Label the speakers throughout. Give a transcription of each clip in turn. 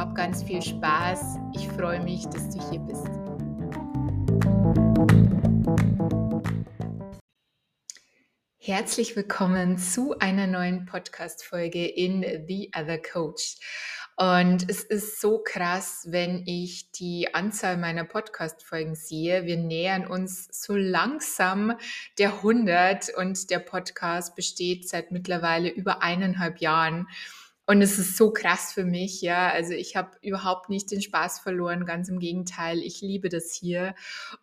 Speaker 1: Hab ganz viel Spaß. Ich freue mich, dass du hier bist. Herzlich willkommen zu einer neuen Podcast-Folge in The Other Coach. Und es ist so krass, wenn ich die Anzahl meiner Podcast-Folgen sehe. Wir nähern uns so langsam der 100 und der Podcast besteht seit mittlerweile über eineinhalb Jahren. Und es ist so krass für mich, ja. Also ich habe überhaupt nicht den Spaß verloren, ganz im Gegenteil. Ich liebe das hier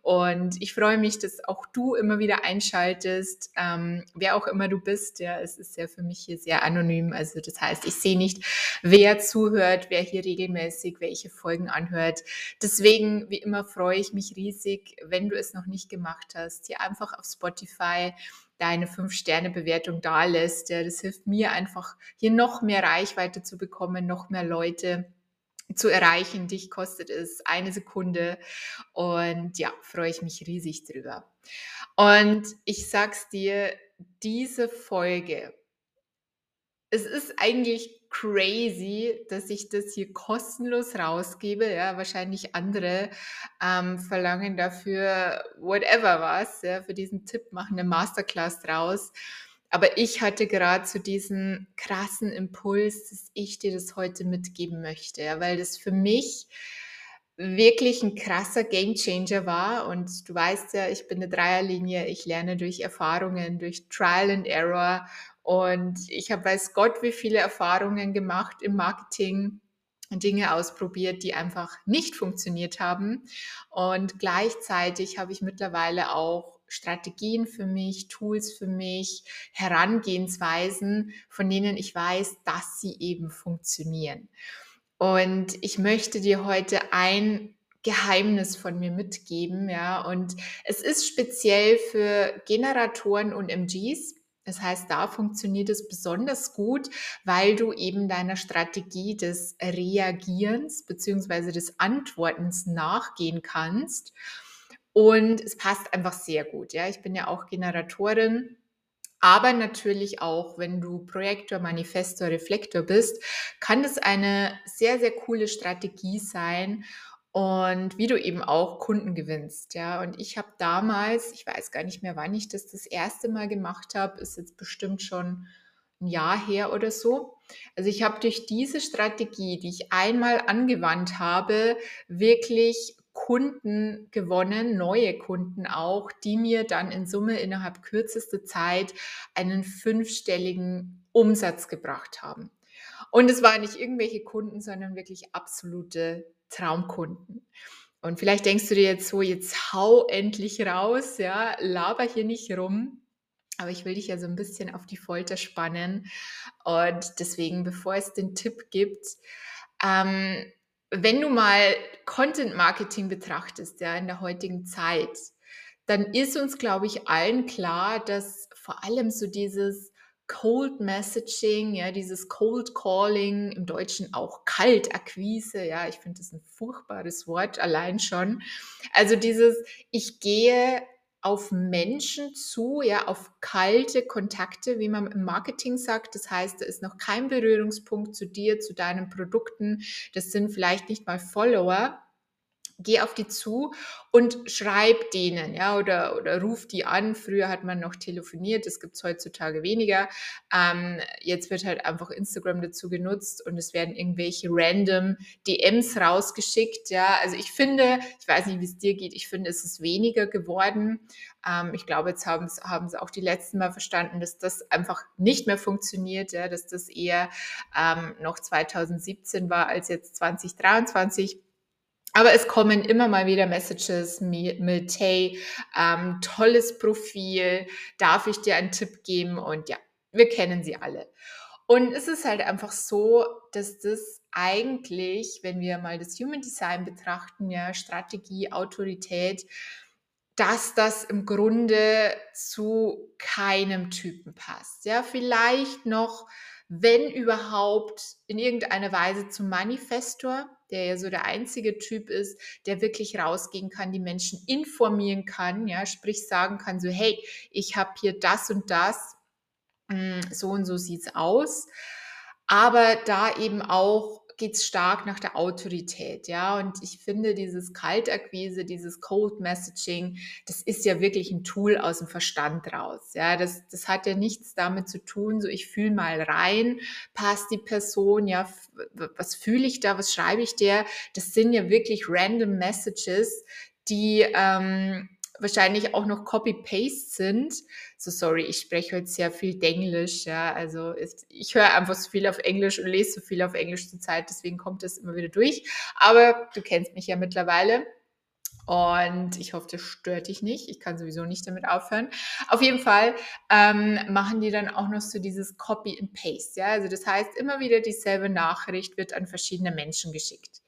Speaker 1: und ich freue mich, dass auch du immer wieder einschaltest, ähm, wer auch immer du bist. Ja, es ist ja für mich hier sehr anonym. Also das heißt, ich sehe nicht, wer zuhört, wer hier regelmäßig welche Folgen anhört. Deswegen, wie immer, freue ich mich riesig, wenn du es noch nicht gemacht hast, hier einfach auf Spotify deine Fünf-Sterne-Bewertung da lässt. Ja, das hilft mir einfach, hier noch mehr Reichweite zu bekommen, noch mehr Leute zu erreichen. Dich kostet es eine Sekunde und ja, freue ich mich riesig drüber. Und ich sag's dir, diese Folge, es ist eigentlich crazy, dass ich das hier kostenlos rausgebe. Ja, wahrscheinlich andere ähm, verlangen dafür whatever was, ja, für diesen Tipp machen eine Masterclass draus. Aber ich hatte gerade zu so diesen krassen Impuls, dass ich dir das heute mitgeben möchte, ja, weil das für mich wirklich ein krasser Gamechanger war. Und du weißt ja, ich bin eine Dreierlinie, ich lerne durch Erfahrungen, durch Trial and Error und ich habe weiß Gott, wie viele Erfahrungen gemacht im Marketing. Dinge ausprobiert, die einfach nicht funktioniert haben. Und gleichzeitig habe ich mittlerweile auch Strategien für mich, Tools für mich, Herangehensweisen, von denen ich weiß, dass sie eben funktionieren. Und ich möchte dir heute ein Geheimnis von mir mitgeben, ja. Und es ist speziell für Generatoren und MGs. Das heißt, da funktioniert es besonders gut, weil du eben deiner Strategie des Reagierens bzw. des Antwortens nachgehen kannst. Und es passt einfach sehr gut. Ja, ich bin ja auch Generatorin. Aber natürlich auch, wenn du Projektor, Manifestor, Reflektor bist, kann das eine sehr, sehr coole Strategie sein, und wie du eben auch Kunden gewinnst. Ja, und ich habe damals, ich weiß gar nicht mehr, wann ich das das erste Mal gemacht habe, ist jetzt bestimmt schon ein Jahr her oder so. Also ich habe durch diese Strategie, die ich einmal angewandt habe, wirklich Kunden gewonnen, neue Kunden auch, die mir dann in Summe innerhalb kürzester Zeit einen fünfstelligen Umsatz gebracht haben. Und es waren nicht irgendwelche Kunden, sondern wirklich absolute Traumkunden. Und vielleicht denkst du dir jetzt so, jetzt hau endlich raus, ja, laber hier nicht rum. Aber ich will dich ja so ein bisschen auf die Folter spannen. Und deswegen, bevor es den Tipp gibt, ähm, wenn du mal Content Marketing betrachtest, ja, in der heutigen Zeit, dann ist uns, glaube ich, allen klar, dass vor allem so dieses Cold Messaging, ja, dieses Cold Calling, im Deutschen auch Kaltakquise, ja, ich finde das ein furchtbares Wort allein schon. Also dieses, ich gehe auf Menschen zu, ja, auf kalte Kontakte, wie man im Marketing sagt. Das heißt, da ist noch kein Berührungspunkt zu dir, zu deinen Produkten. Das sind vielleicht nicht mal Follower. Geh auf die zu und schreib denen, ja, oder, oder ruf die an. Früher hat man noch telefoniert, das gibt es heutzutage weniger. Ähm, jetzt wird halt einfach Instagram dazu genutzt und es werden irgendwelche random DMs rausgeschickt, ja. Also ich finde, ich weiß nicht, wie es dir geht, ich finde, es ist weniger geworden. Ähm, ich glaube, jetzt haben es haben auch die letzten Mal verstanden, dass das einfach nicht mehr funktioniert, ja, dass das eher ähm, noch 2017 war als jetzt 2023. Aber es kommen immer mal wieder Messages mit, hey, ähm, tolles Profil, darf ich dir einen Tipp geben? Und ja, wir kennen sie alle. Und es ist halt einfach so, dass das eigentlich, wenn wir mal das Human Design betrachten, ja, Strategie, Autorität, dass das im Grunde zu keinem Typen passt. Ja, vielleicht noch wenn überhaupt in irgendeiner Weise zum Manifestor, der ja so der einzige Typ ist, der wirklich rausgehen kann, die Menschen informieren kann, ja, sprich sagen kann, so, hey, ich habe hier das und das, hm, so und so sieht's aus. Aber da eben auch geht es stark nach der Autorität, ja. Und ich finde, dieses Kaltakquise, dieses Cold Messaging, das ist ja wirklich ein Tool aus dem Verstand raus. Ja, das, das hat ja nichts damit zu tun, so ich fühle mal rein, passt die Person, ja, was fühle ich da, was schreibe ich der? Das sind ja wirklich random Messages, die ähm, wahrscheinlich auch noch Copy-Paste sind. So sorry, ich spreche heute sehr viel Denglisch, ja, also ist, ich höre einfach so viel auf Englisch und lese so viel auf Englisch zur Zeit, deswegen kommt das immer wieder durch. Aber du kennst mich ja mittlerweile. Und ich hoffe, das stört dich nicht. Ich kann sowieso nicht damit aufhören. Auf jeden Fall ähm, machen die dann auch noch so dieses Copy and Paste. Ja? Also das heißt, immer wieder dieselbe Nachricht wird an verschiedene Menschen geschickt.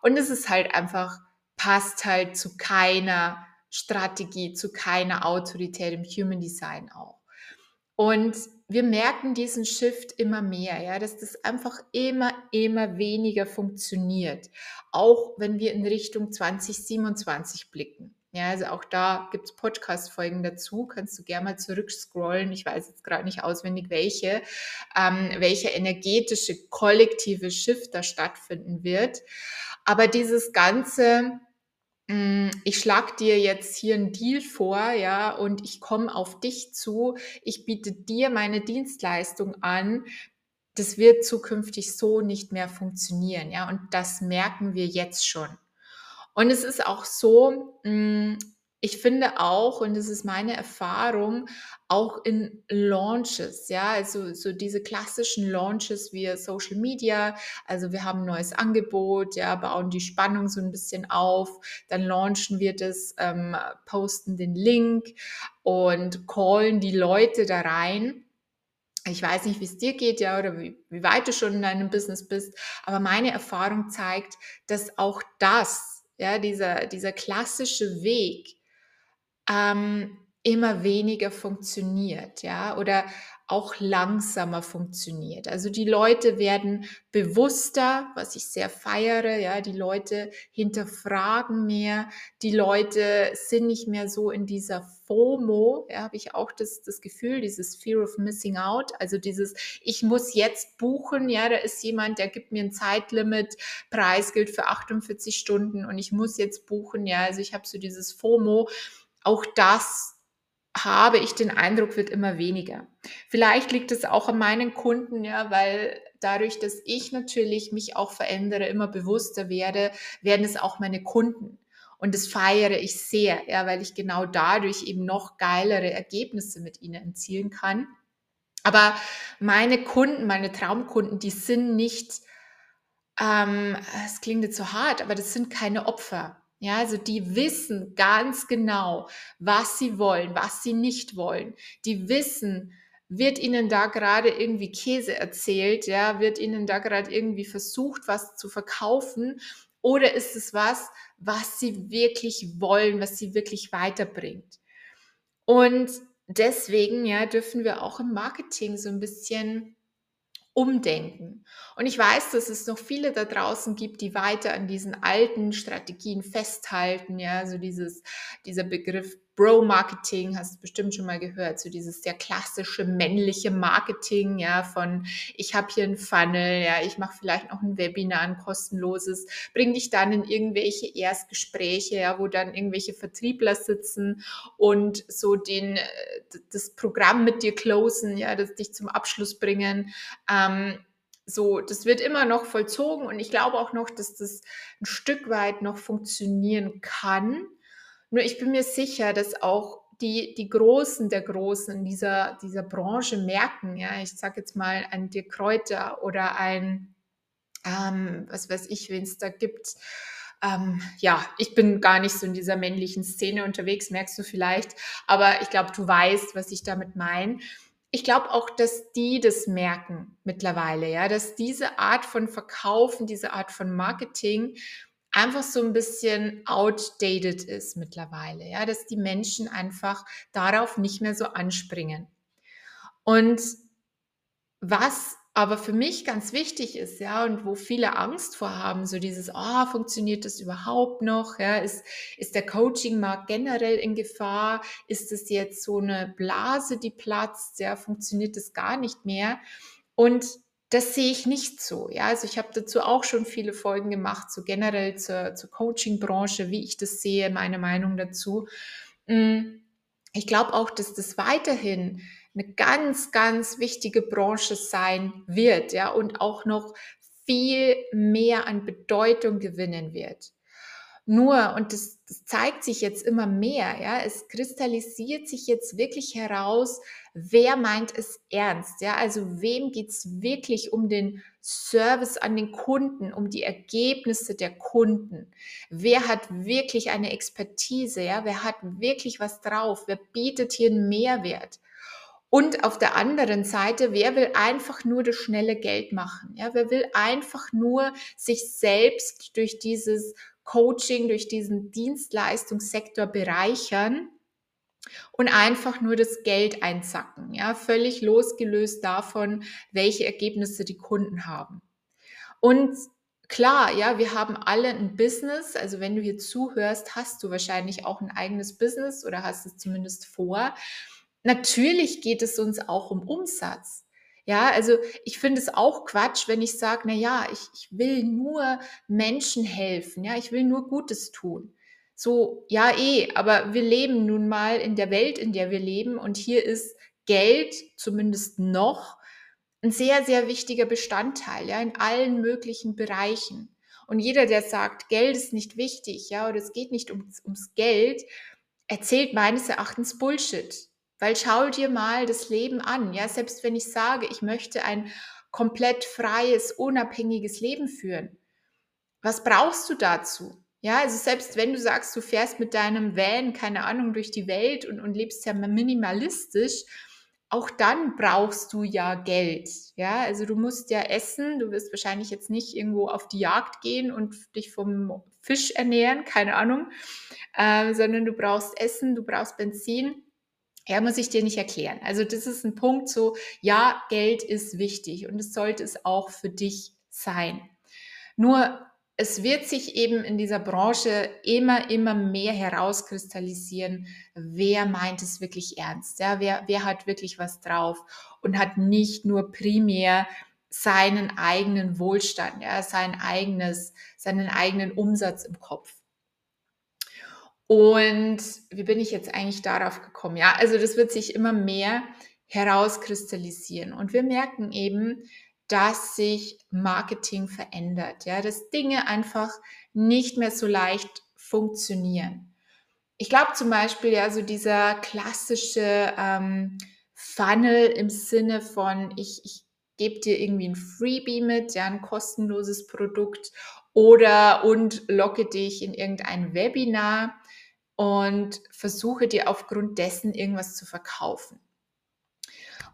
Speaker 1: Und es ist halt einfach, passt halt zu keiner Strategie, zu keiner Autorität im Human Design auch. Und wir merken diesen Shift immer mehr, ja, dass das einfach immer, immer weniger funktioniert. Auch wenn wir in Richtung 2027 blicken. Ja, also auch da gibt es Podcast-Folgen dazu. Kannst du gerne mal zurückscrollen. Ich weiß jetzt gerade nicht auswendig, welche, ähm, welcher energetische kollektive Shift da stattfinden wird. Aber dieses ganze, ich schlage dir jetzt hier einen Deal vor, ja, und ich komme auf dich zu, ich biete dir meine Dienstleistung an. Das wird zukünftig so nicht mehr funktionieren, ja, und das merken wir jetzt schon. Und es ist auch so, hm, ich finde auch, und das ist meine Erfahrung, auch in Launches, ja, also so diese klassischen Launches wie Social Media, also wir haben ein neues Angebot, ja, bauen die Spannung so ein bisschen auf, dann launchen wir das, ähm, posten den Link und callen die Leute da rein. Ich weiß nicht, wie es dir geht, ja, oder wie, wie weit du schon in deinem Business bist, aber meine Erfahrung zeigt, dass auch das, ja, dieser, dieser klassische Weg, ähm, immer weniger funktioniert, ja, oder auch langsamer funktioniert. Also die Leute werden bewusster, was ich sehr feiere, ja, die Leute hinterfragen mehr, die Leute sind nicht mehr so in dieser FOMO, ja, habe ich auch das, das Gefühl, dieses Fear of Missing Out, also dieses, ich muss jetzt buchen, ja, da ist jemand, der gibt mir ein Zeitlimit, Preis gilt für 48 Stunden und ich muss jetzt buchen, ja, also ich habe so dieses FOMO, auch das habe ich den Eindruck, wird immer weniger. Vielleicht liegt es auch an meinen Kunden, ja, weil dadurch, dass ich natürlich mich auch verändere, immer bewusster werde, werden es auch meine Kunden. Und das feiere ich sehr, ja, weil ich genau dadurch eben noch geilere Ergebnisse mit ihnen erzielen kann. Aber meine Kunden, meine Traumkunden, die sind nicht, ähm, es klingt jetzt so hart, aber das sind keine Opfer. Ja, also die wissen ganz genau, was sie wollen, was sie nicht wollen. Die wissen, wird ihnen da gerade irgendwie Käse erzählt, ja, wird ihnen da gerade irgendwie versucht, was zu verkaufen oder ist es was, was sie wirklich wollen, was sie wirklich weiterbringt? Und deswegen, ja, dürfen wir auch im Marketing so ein bisschen umdenken. Und ich weiß, dass es noch viele da draußen gibt, die weiter an diesen alten Strategien festhalten, ja, so dieses, dieser Begriff Bro-Marketing, hast du bestimmt schon mal gehört, so dieses sehr klassische männliche Marketing, ja, von ich habe hier ein Funnel, ja, ich mache vielleicht noch ein Webinar, ein kostenloses, bring dich dann in irgendwelche Erstgespräche, ja, wo dann irgendwelche Vertriebler sitzen und so den, äh, das Programm mit dir closen, ja, das dich zum Abschluss bringen. Ähm, so, das wird immer noch vollzogen und ich glaube auch noch, dass das ein Stück weit noch funktionieren kann. Nur ich bin mir sicher, dass auch die, die Großen der Großen in dieser, dieser Branche merken, ja, ich sage jetzt mal ein Dirk Kräuter oder ein, ähm, was weiß ich, wen es da gibt. Ähm, ja, ich bin gar nicht so in dieser männlichen Szene unterwegs, merkst du vielleicht, aber ich glaube, du weißt, was ich damit meine. Ich glaube auch, dass die das merken mittlerweile, ja, dass diese Art von Verkaufen, diese Art von Marketing einfach so ein bisschen outdated ist mittlerweile, ja, dass die Menschen einfach darauf nicht mehr so anspringen. Und was aber für mich ganz wichtig ist, ja, und wo viele Angst vor haben, so dieses, oh, funktioniert das überhaupt noch? Ja, ist, ist der Coaching-Markt generell in Gefahr? Ist es jetzt so eine Blase, die platzt? Ja, funktioniert das gar nicht mehr? Und das sehe ich nicht so. Ja, also ich habe dazu auch schon viele Folgen gemacht, so generell zur, zur Coaching-Branche, wie ich das sehe, meine Meinung dazu. Mm, ich glaube auch, dass das weiterhin eine ganz, ganz wichtige Branche sein wird, ja, und auch noch viel mehr an Bedeutung gewinnen wird. Nur, und das, das, zeigt sich jetzt immer mehr, ja, es kristallisiert sich jetzt wirklich heraus, wer meint es ernst, ja, also wem geht es wirklich um den Service an den Kunden, um die Ergebnisse der Kunden, wer hat wirklich eine Expertise, ja, wer hat wirklich was drauf, wer bietet hier einen Mehrwert. Und auf der anderen Seite, wer will einfach nur das schnelle Geld machen? Ja, wer will einfach nur sich selbst durch dieses Coaching, durch diesen Dienstleistungssektor bereichern und einfach nur das Geld einsacken, ja, völlig losgelöst davon, welche Ergebnisse die Kunden haben. Und klar, ja, wir haben alle ein Business, also wenn du hier zuhörst, hast du wahrscheinlich auch ein eigenes Business oder hast es zumindest vor. Natürlich geht es uns auch um Umsatz. Ja, also ich finde es auch Quatsch, wenn ich sage, na ja, ich, ich will nur Menschen helfen, ja, ich will nur Gutes tun. So, ja, eh, aber wir leben nun mal in der Welt, in der wir leben und hier ist Geld zumindest noch ein sehr, sehr wichtiger Bestandteil, ja, in allen möglichen Bereichen. Und jeder, der sagt, Geld ist nicht wichtig, ja, oder es geht nicht ums, ums Geld, erzählt meines Erachtens Bullshit. Weil schau dir mal das Leben an. Ja, selbst wenn ich sage, ich möchte ein komplett freies, unabhängiges Leben führen. Was brauchst du dazu? Ja, also selbst wenn du sagst, du fährst mit deinem Van, keine Ahnung, durch die Welt und, und lebst ja minimalistisch, auch dann brauchst du ja Geld. Ja, also du musst ja essen, du wirst wahrscheinlich jetzt nicht irgendwo auf die Jagd gehen und dich vom Fisch ernähren, keine Ahnung, äh, sondern du brauchst Essen, du brauchst Benzin ja, muss ich dir nicht erklären. Also das ist ein Punkt so, ja, Geld ist wichtig und es sollte es auch für dich sein. Nur es wird sich eben in dieser Branche immer, immer mehr herauskristallisieren, wer meint es wirklich ernst, ja, wer, wer hat wirklich was drauf und hat nicht nur primär seinen eigenen Wohlstand, ja, sein eigenes, seinen eigenen Umsatz im Kopf. Und wie bin ich jetzt eigentlich darauf gekommen? Ja, also das wird sich immer mehr herauskristallisieren. Und wir merken eben, dass sich Marketing verändert, ja, dass Dinge einfach nicht mehr so leicht funktionieren. Ich glaube zum Beispiel, ja, so dieser klassische ähm, Funnel im Sinne von, ich, ich gebe dir irgendwie ein Freebie mit, ja, ein kostenloses Produkt oder und locke dich in irgendein Webinar und versuche dir aufgrund dessen irgendwas zu verkaufen.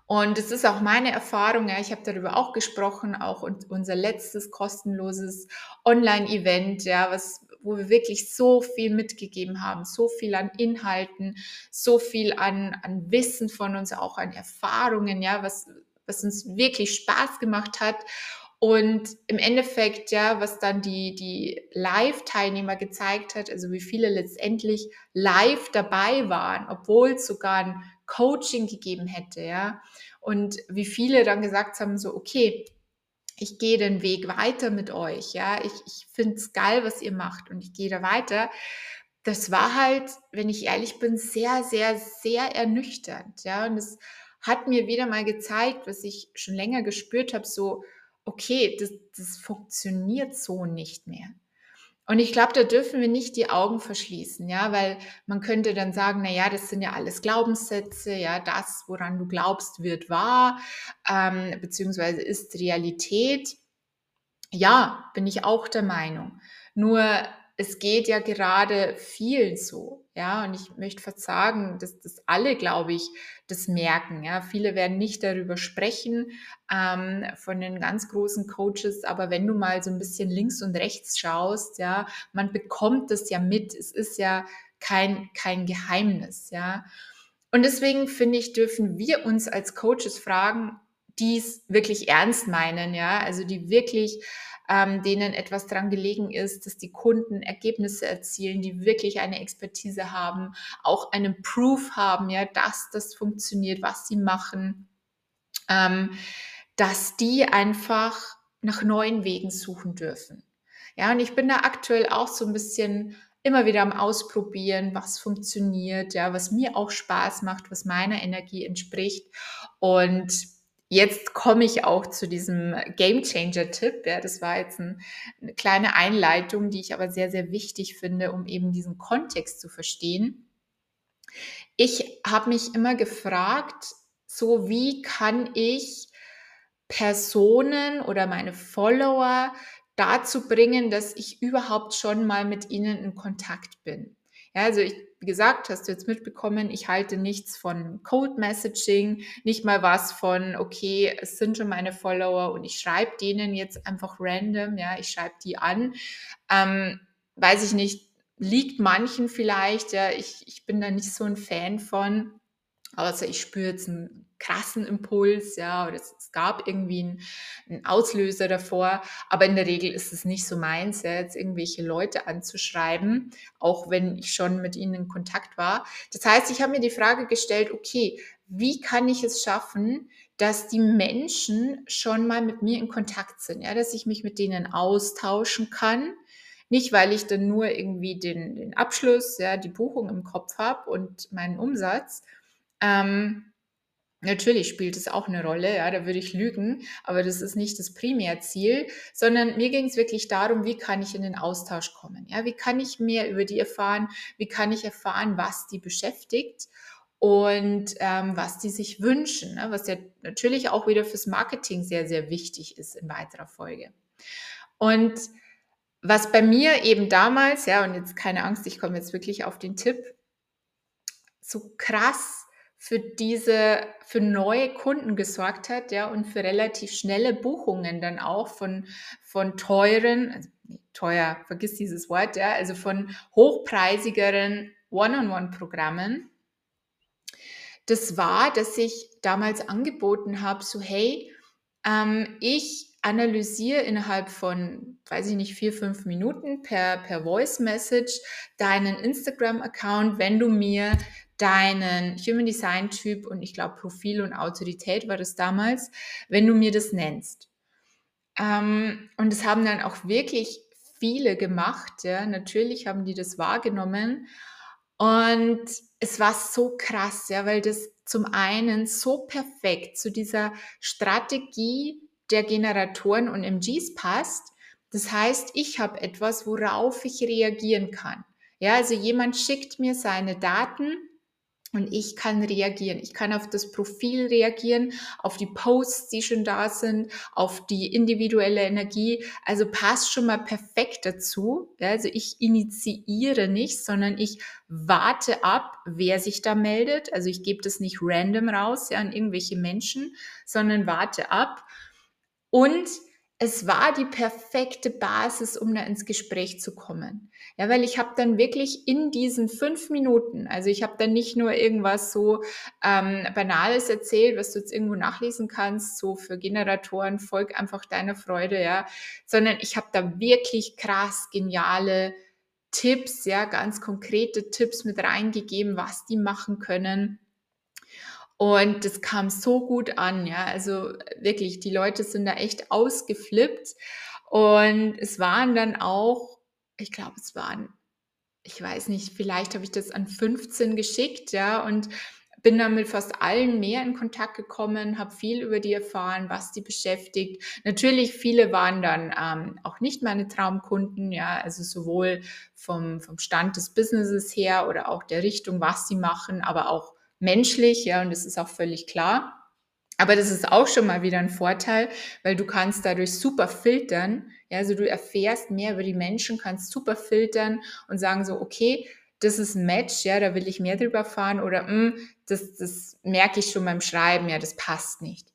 Speaker 1: Und es ist auch meine Erfahrung, ja, ich habe darüber auch gesprochen, auch unser letztes kostenloses Online-Event, ja, was, wo wir wirklich so viel mitgegeben haben, so viel an Inhalten, so viel an, an Wissen von uns, auch an Erfahrungen, ja, was, was uns wirklich Spaß gemacht hat. Und im Endeffekt, ja, was dann die, die Live-Teilnehmer gezeigt hat, also wie viele letztendlich live dabei waren, obwohl es sogar ein Coaching gegeben hätte, ja. Und wie viele dann gesagt haben, so, okay, ich gehe den Weg weiter mit euch, ja. Ich, ich finde es geil, was ihr macht und ich gehe da weiter. Das war halt, wenn ich ehrlich bin, sehr, sehr, sehr ernüchternd, ja. Und es hat mir wieder mal gezeigt, was ich schon länger gespürt habe, so, okay, das, das funktioniert so nicht mehr. Und ich glaube, da dürfen wir nicht die Augen verschließen, ja, weil man könnte dann sagen, na ja, das sind ja alles Glaubenssätze, ja, das, woran du glaubst, wird wahr, ähm, beziehungsweise ist Realität. Ja, bin ich auch der Meinung. Nur es geht ja gerade vielen so, ja, und ich möchte sagen, dass das alle, glaube ich, das merken, ja. Viele werden nicht darüber sprechen ähm, von den ganz großen Coaches, aber wenn du mal so ein bisschen links und rechts schaust, ja, man bekommt das ja mit. Es ist ja kein, kein Geheimnis, ja. Und deswegen finde ich, dürfen wir uns als Coaches fragen, die es wirklich ernst meinen, ja, also die wirklich ähm, denen etwas dran gelegen ist, dass die Kunden Ergebnisse erzielen, die wirklich eine Expertise haben, auch einen Proof haben, ja, dass das funktioniert, was sie machen, ähm, dass die einfach nach neuen Wegen suchen dürfen. Ja, und ich bin da aktuell auch so ein bisschen immer wieder am Ausprobieren, was funktioniert, ja, was mir auch Spaß macht, was meiner Energie entspricht. Und jetzt komme ich auch zu diesem Game Changer Tipp. Ja, das war jetzt ein, eine kleine Einleitung, die ich aber sehr, sehr wichtig finde, um eben diesen Kontext zu verstehen. Ich habe mich immer gefragt, so wie kann ich Personen oder meine Follower dazu bringen, dass ich überhaupt schon mal mit ihnen in Kontakt bin. Ja, also ich, wie gesagt, hast du jetzt mitbekommen, ich halte nichts von Code Messaging, nicht mal was von, okay, es sind schon meine Follower und ich schreibe denen jetzt einfach random, ja, ich schreibe die an. Ähm, weiß ich nicht, liegt manchen vielleicht, ja, ich, ich bin da nicht so ein Fan von, außer ich spüre jetzt einen krassen Impuls, ja, oder es, es gab irgendwie einen, einen, Auslöser davor, aber in der Regel ist es nicht so meins, ja, jetzt irgendwelche Leute anzuschreiben, auch wenn ich schon mit ihnen in Kontakt war. Das heißt, ich habe mir die Frage gestellt, okay, wie kann ich es schaffen, dass die Menschen schon mal mit mir in Kontakt sind, ja, dass ich mich mit denen austauschen kann, nicht, weil ich dann nur irgendwie den, den Abschluss, ja, die Buchung im Kopf habe und meinen Umsatz, ähm, Natürlich spielt es auch eine Rolle, ja, da würde ich lügen, aber das ist nicht das Primärziel, sondern mir ging es wirklich darum, wie kann ich in den Austausch kommen? Ja, wie kann ich mehr über die erfahren? Wie kann ich erfahren, was die beschäftigt und ähm, was die sich wünschen? Ne? Was ja natürlich auch wieder fürs Marketing sehr, sehr wichtig ist in weiterer Folge. Und was bei mir eben damals, ja, und jetzt keine Angst, ich komme jetzt wirklich auf den Tipp, so krass für diese, für neue Kunden gesorgt hat, ja, und für relativ schnelle Buchungen dann auch von, von teuren, also teuer, vergiss dieses Wort, ja, also von hochpreisigeren One-on-One-Programmen. Das war, dass ich damals angeboten habe, so hey, ähm, ich analysiere innerhalb von, weiß ich nicht, vier, fünf Minuten per, per Voice Message deinen Instagram-Account, wenn du mir deinen Human Design Typ und ich glaube Profil und Autorität war das damals, wenn du mir das nennst. Ähm, und das haben dann auch wirklich viele gemacht. Ja. Natürlich haben die das wahrgenommen. Und es war so krass, ja, weil das zum einen so perfekt zu dieser Strategie der Generatoren und MGs passt. Das heißt, ich habe etwas, worauf ich reagieren kann. Ja, also jemand schickt mir seine Daten und ich kann reagieren. Ich kann auf das Profil reagieren, auf die Posts, die schon da sind, auf die individuelle Energie. Also passt schon mal perfekt dazu. Ja, also ich initiiere nicht, sondern ich warte ab, wer sich da meldet. Also ich gebe das nicht random raus ja, an irgendwelche Menschen, sondern warte ab. Und es war die perfekte Basis, um da ins Gespräch zu kommen. Ja, weil ich habe dann wirklich in diesen fünf Minuten, also ich habe dann nicht nur irgendwas so ähm, Banales erzählt, was du jetzt irgendwo nachlesen kannst, so für Generatoren, folg einfach deiner Freude, ja, sondern ich habe da wirklich krass geniale Tipps, ja, ganz konkrete Tipps mit reingegeben, was die machen können und das kam so gut an, ja. Also wirklich, die Leute sind da echt ausgeflippt. Und es waren dann auch, ich glaube, es waren, ich weiß nicht, vielleicht habe ich das an 15 geschickt, ja. Und bin dann mit fast allen mehr in Kontakt gekommen, habe viel über die erfahren, was die beschäftigt. Natürlich, viele waren dann ähm, auch nicht meine Traumkunden, ja, also sowohl vom, vom Stand des Businesses her oder auch der Richtung, was sie machen, aber auch menschlich, ja, und das ist auch völlig klar. Aber das ist auch schon mal wieder ein Vorteil, weil du kannst dadurch super filtern. Ja, also du erfährst mehr über die Menschen, kannst super filtern und sagen so, okay, das ist ein Match, ja, da will ich mehr drüber fahren oder mh, hm, das, das merke ich schon beim Schreiben, ja, das passt nicht.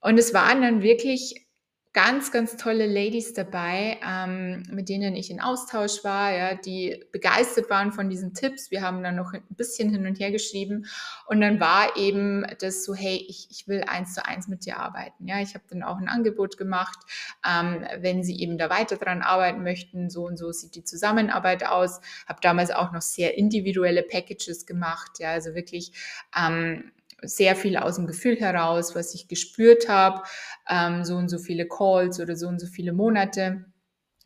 Speaker 1: Und es waren dann wirklich ganz, ganz tolle Ladies dabei, ähm, mit denen ich in Austausch war, ja, die begeistert waren von diesen Tipps. Wir haben dann noch ein bisschen hin und her geschrieben und dann war eben das so, hey, ich, ich will eins zu eins mit dir arbeiten. Ja, ich habe dann auch ein Angebot gemacht, ähm, wenn sie eben da weiter dran arbeiten möchten, so und so sieht die Zusammenarbeit aus. Habe damals auch noch sehr individuelle Packages gemacht, ja, also wirklich ähm, sehr viel aus dem Gefühl heraus, was ich gespürt habe, ähm, so und so viele Calls oder so und so viele Monate.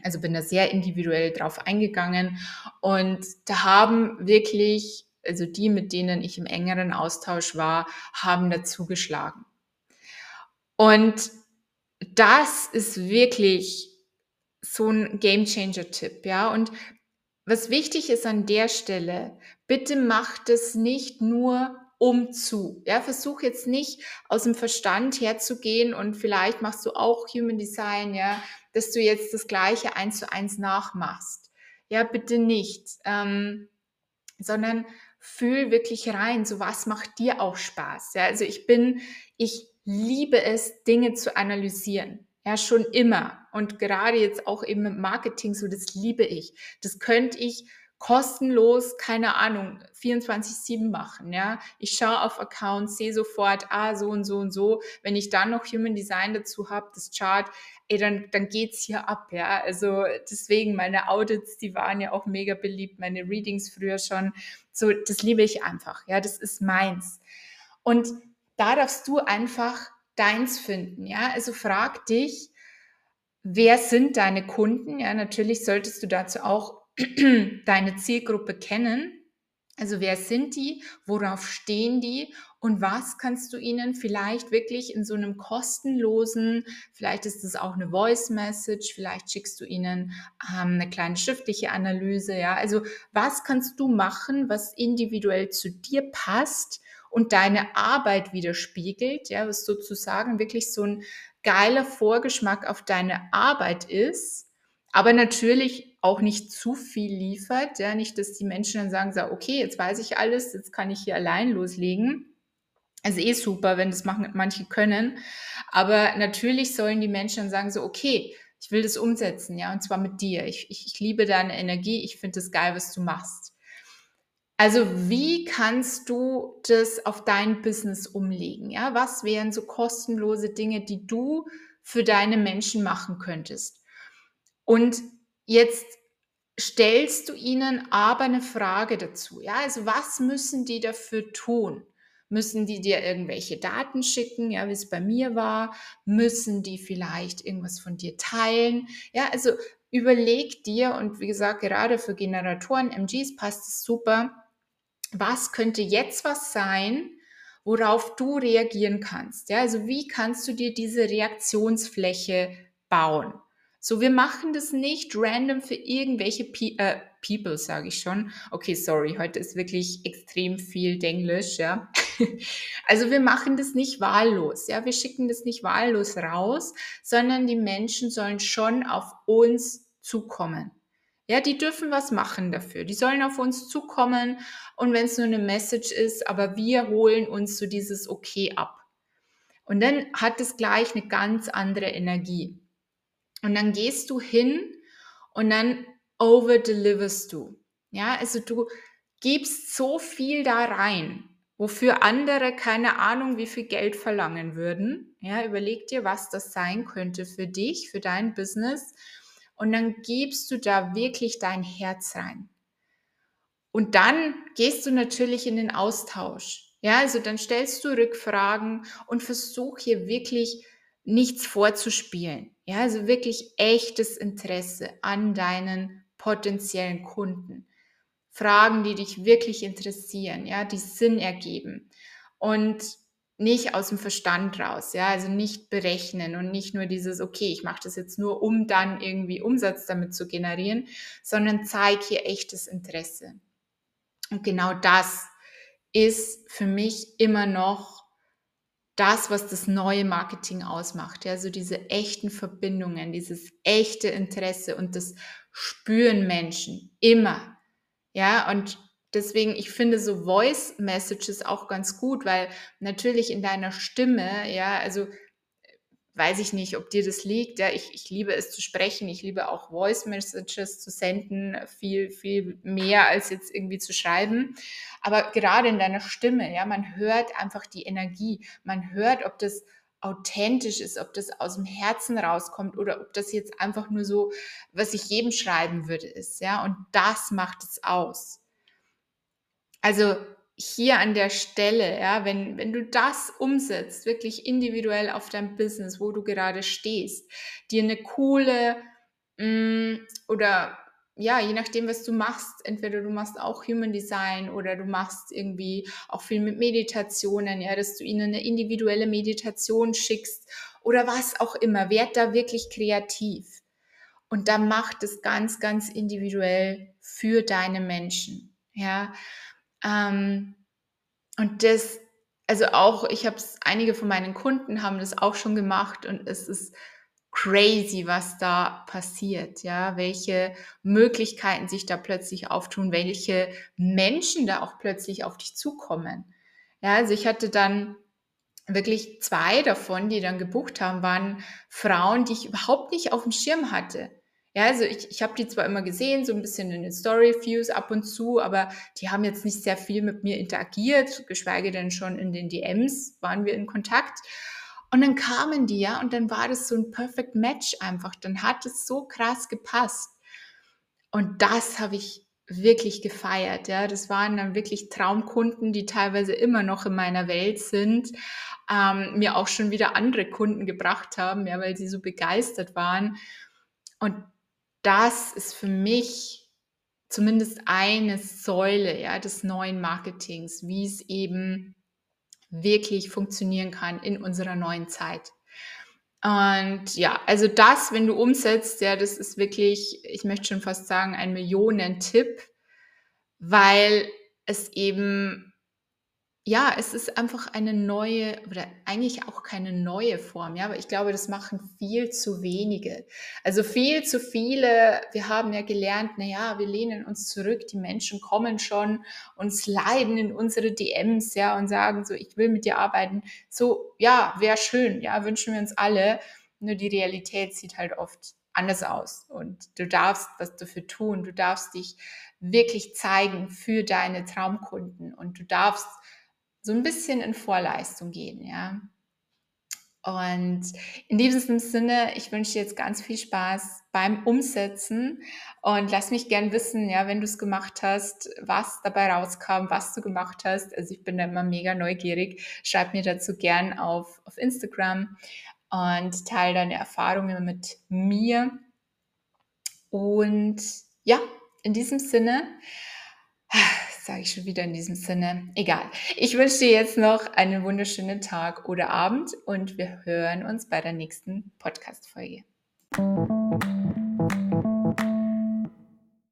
Speaker 1: Also bin da sehr individuell drauf eingegangen und da haben wirklich, also die, mit denen ich im engeren Austausch war, haben dazu geschlagen. Und das ist wirklich so ein Game Changer Tipp, ja. Und was wichtig ist an der Stelle, bitte macht es nicht nur um zu. Ja, versuch jetzt nicht aus dem Verstand herzugehen und vielleicht machst du auch Human Design, ja, dass du jetzt das Gleiche eins zu eins nachmachst. Ja, bitte nicht, ähm, sondern fühl wirklich rein, so was macht dir auch Spaß. Ja, also ich bin, ich liebe es, Dinge zu analysieren. Ja, schon immer. Und gerade jetzt auch eben im Marketing, so das liebe ich. Das könnte ich kostenlos, keine Ahnung, 24-7 machen. Ja? Ich schaue auf Accounts, sehe sofort, ah, so und so und so. Wenn ich dann noch Human Design dazu habe, das Chart, ey, dann, dann geht's hier ab. Ja? Also deswegen, meine Audits, die waren ja auch mega beliebt, meine Readings früher schon. So, das liebe ich einfach. Ja, das ist meins. Und da darfst du einfach deins finden. Ja, also frag dich, wer sind deine Kunden? Ja, natürlich solltest du dazu auch deine Zielgruppe kennen. Also wer sind die, worauf stehen die und was kannst du ihnen vielleicht wirklich in so einem kostenlosen, vielleicht ist es auch eine Voice Message, vielleicht schickst du ihnen ähm, eine kleine schriftliche Analyse, ja. Also was kannst du machen, was individuell zu dir passt und deine Arbeit widerspiegelt, ja, was sozusagen wirklich so ein geiler Vorgeschmack auf deine Arbeit ist, aber natürlich auch nicht zu viel liefert. Ja, nicht, dass die Menschen dann sagen, so, okay, jetzt weiß ich alles, jetzt kann ich hier allein loslegen. Also eh super, wenn das machen, manche können. Aber natürlich sollen die Menschen dann sagen, so, okay, ich will das umsetzen, ja, und zwar mit dir. Ich, ich, ich liebe deine Energie, ich finde es geil, was du machst. Also wie kannst du das auf dein Business umlegen? Ja, was wären so kostenlose Dinge, die du für deine Menschen machen könntest? Und Jetzt stellst du ihnen aber eine Frage dazu. Ja, also was müssen die dafür tun? Müssen die dir irgendwelche Daten schicken, ja, wie es bei mir war? Müssen die vielleicht irgendwas von dir teilen? Ja, also überleg dir und wie gesagt, gerade für Generatoren, MGs passt es super. Was könnte jetzt was sein, worauf du reagieren kannst? Ja, also wie kannst du dir diese Reaktionsfläche bauen? So, wir machen das nicht random für irgendwelche Pe äh, People, sage ich schon. Okay, sorry, heute ist wirklich extrem viel Denglisch, ja. also wir machen das nicht wahllos, ja. Wir schicken das nicht wahllos raus, sondern die Menschen sollen schon auf uns zukommen. Ja, die dürfen was machen dafür. Die sollen auf uns zukommen und wenn es nur eine Message ist, aber wir holen uns so dieses Okay ab. Und dann hat es gleich eine ganz andere Energie. Und dann gehst du hin und dann overdeliverst du. Ja, also du gibst so viel da rein, wofür andere keine Ahnung, wie viel Geld verlangen würden. Ja, überleg dir, was das sein könnte für dich, für dein Business. Und dann gibst du da wirklich dein Herz rein. Und dann gehst du natürlich in den Austausch. Ja, also dann stellst du Rückfragen und versuch hier wirklich nichts vorzuspielen. Ja, also wirklich echtes Interesse an deinen potenziellen Kunden. Fragen, die dich wirklich interessieren, ja, die Sinn ergeben und nicht aus dem Verstand raus, ja, also nicht berechnen und nicht nur dieses, okay, ich mache das jetzt nur, um dann irgendwie Umsatz damit zu generieren, sondern zeig hier echtes Interesse. Und genau das ist für mich immer noch das, was das neue Marketing ausmacht. Ja, so diese echten Verbindungen, dieses echte Interesse und das spüren Menschen immer. Ja, und deswegen, ich finde so Voice Messages auch ganz gut, weil natürlich in deiner Stimme, ja, also weiß ich nicht, ob dir das liegt. Ja, ich, ich liebe es zu sprechen. Ich liebe auch Voice Messages zu senden, viel, viel mehr als jetzt irgendwie zu schreiben. Aber gerade in deiner Stimme, ja, man hört einfach die Energie. Man hört, ob das authentisch ist, ob das aus dem Herzen rauskommt oder ob das jetzt einfach nur so, was ich jedem schreiben würde, ist. Ja, und das macht es aus. Also hier an der Stelle, ja, wenn, wenn du das umsetzt, wirklich individuell auf dein Business, wo du gerade stehst, dir eine coole mh, mm, oder ja, je nachdem, was du machst, entweder du machst auch Human Design oder du machst irgendwie auch viel mit Meditationen, ja, dass du ihnen eine individuelle Meditation schickst oder was auch immer, werd da wirklich kreativ. Und da macht es ganz, ganz individuell für deine Menschen, ja. Ähm, und das, also auch, ich habe es, einige von meinen Kunden haben das auch schon gemacht und es ist crazy, was da passiert, ja, welche Möglichkeiten sich da plötzlich auftun, welche Menschen da auch plötzlich auf dich zukommen. Ja, also ich hatte dann wirklich zwei davon, die dann gebucht haben, waren Frauen, die ich überhaupt nicht auf dem Schirm hatte. Ja, also ich, ich habe die zwar immer gesehen, so ein bisschen in den Story-Views ab und zu, aber die haben jetzt nicht sehr viel mit mir interagiert, geschweige denn schon in den DMs waren wir in Kontakt. Und dann kamen die ja und dann war das so ein Perfect Match einfach. Dann hat es so krass gepasst. Und das habe ich wirklich gefeiert. Ja, das waren dann wirklich Traumkunden, die teilweise immer noch in meiner Welt sind, ähm, mir auch schon wieder andere Kunden gebracht haben, ja, weil sie so begeistert waren. Und das ist für mich zumindest eine Säule ja, des neuen Marketings, wie es eben wirklich funktionieren kann in unserer neuen Zeit. Und ja, also das, wenn du umsetzt, ja, das ist wirklich, ich möchte schon fast sagen, ein Millionentipp, weil es eben ja, es ist einfach eine neue oder eigentlich auch keine neue Form, ja, aber ich glaube, das machen viel zu wenige. Also viel zu viele, wir haben ja gelernt, na ja, wir lehnen uns zurück, die Menschen kommen schon und sliden in unsere DMs, ja, und sagen so, ich will mit dir arbeiten. So, ja, wäre schön, ja, wünschen wir uns alle. Nur die Realität sieht halt oft anders aus und du darfst was dafür tun, du darfst dich wirklich zeigen für deine Traumkunden und du darfst so ein bisschen in Vorleistung gehen, ja. Und in diesem Sinne, ich wünsche dir jetzt ganz viel Spaß beim Umsetzen und lass mich gern wissen, ja, wenn du es gemacht hast, was dabei rauskam, was du gemacht hast. Also ich bin da immer mega neugierig. Schreib mir dazu gern auf, auf Instagram und teile deine Erfahrungen mit mir. Und ja, in diesem Sinne, sage ich schon wieder in diesem Sinne. Egal. Ich wünsche dir jetzt noch einen wunderschönen Tag oder Abend und wir hören uns bei der nächsten Podcast-Folge.